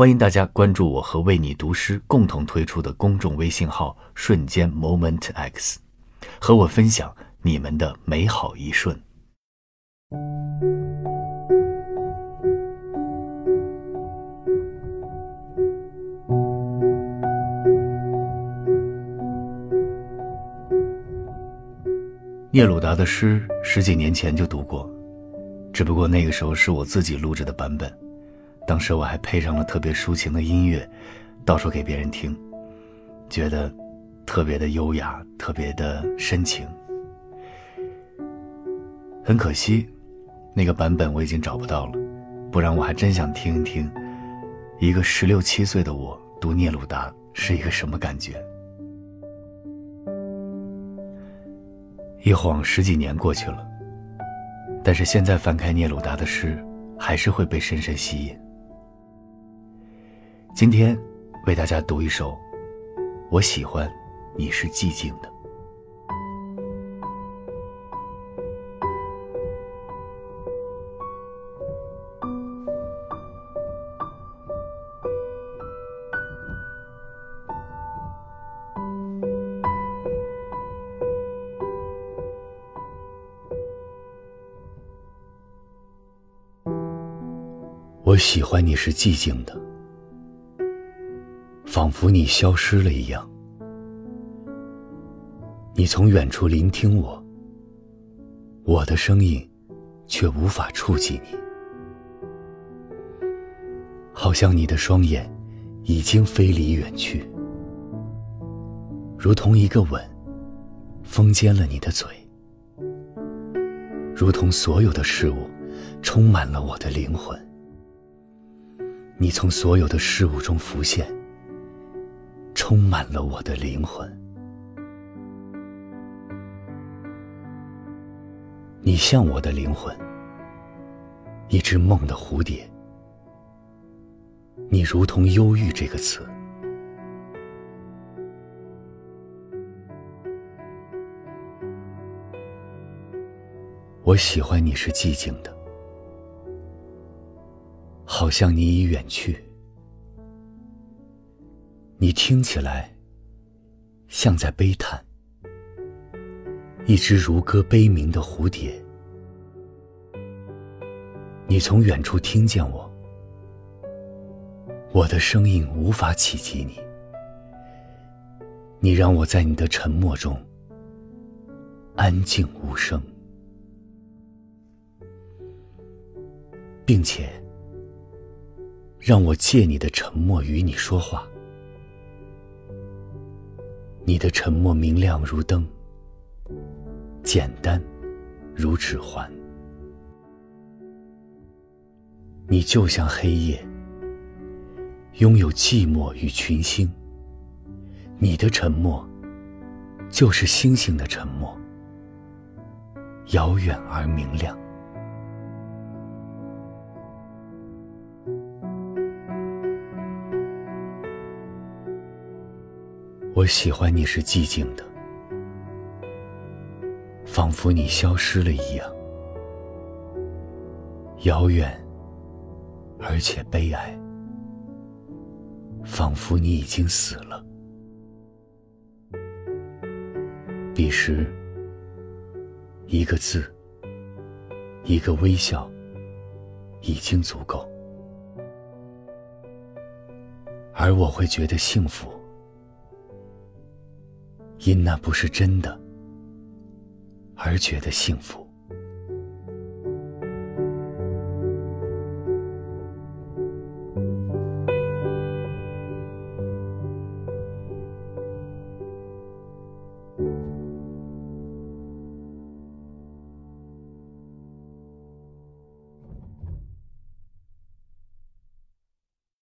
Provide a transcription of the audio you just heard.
欢迎大家关注我和为你读诗共同推出的公众微信号“瞬间 Moment X”，和我分享你们的美好一瞬。聂鲁达的诗十几年前就读过，只不过那个时候是我自己录制的版本，当时我还配上了特别抒情的音乐，到处给别人听，觉得特别的优雅，特别的深情。很可惜，那个版本我已经找不到了，不然我还真想听一听，一个十六七岁的我读聂鲁达是一个什么感觉。一晃十几年过去了，但是现在翻开聂鲁达的诗，还是会被深深吸引。今天为大家读一首《我喜欢你是寂静的》。我喜欢你是寂静的，仿佛你消失了一样。你从远处聆听我，我的声音却无法触及你，好像你的双眼已经飞离远去，如同一个吻封缄了你的嘴，如同所有的事物充满了我的灵魂。你从所有的事物中浮现，充满了我的灵魂。你像我的灵魂，一只梦的蝴蝶。你如同“忧郁”这个词。我喜欢你是寂静的。好像你已远去，你听起来像在悲叹，一只如歌悲鸣的蝴蝶。你从远处听见我，我的声音无法企及你。你让我在你的沉默中安静无声，并且。让我借你的沉默与你说话。你的沉默明亮如灯，简单如指环。你就像黑夜，拥有寂寞与群星。你的沉默，就是星星的沉默，遥远而明亮。我喜欢你是寂静的，仿佛你消失了一样，遥远而且悲哀，仿佛你已经死了。彼时，一个字，一个微笑，已经足够，而我会觉得幸福。因那不是真的，而觉得幸福。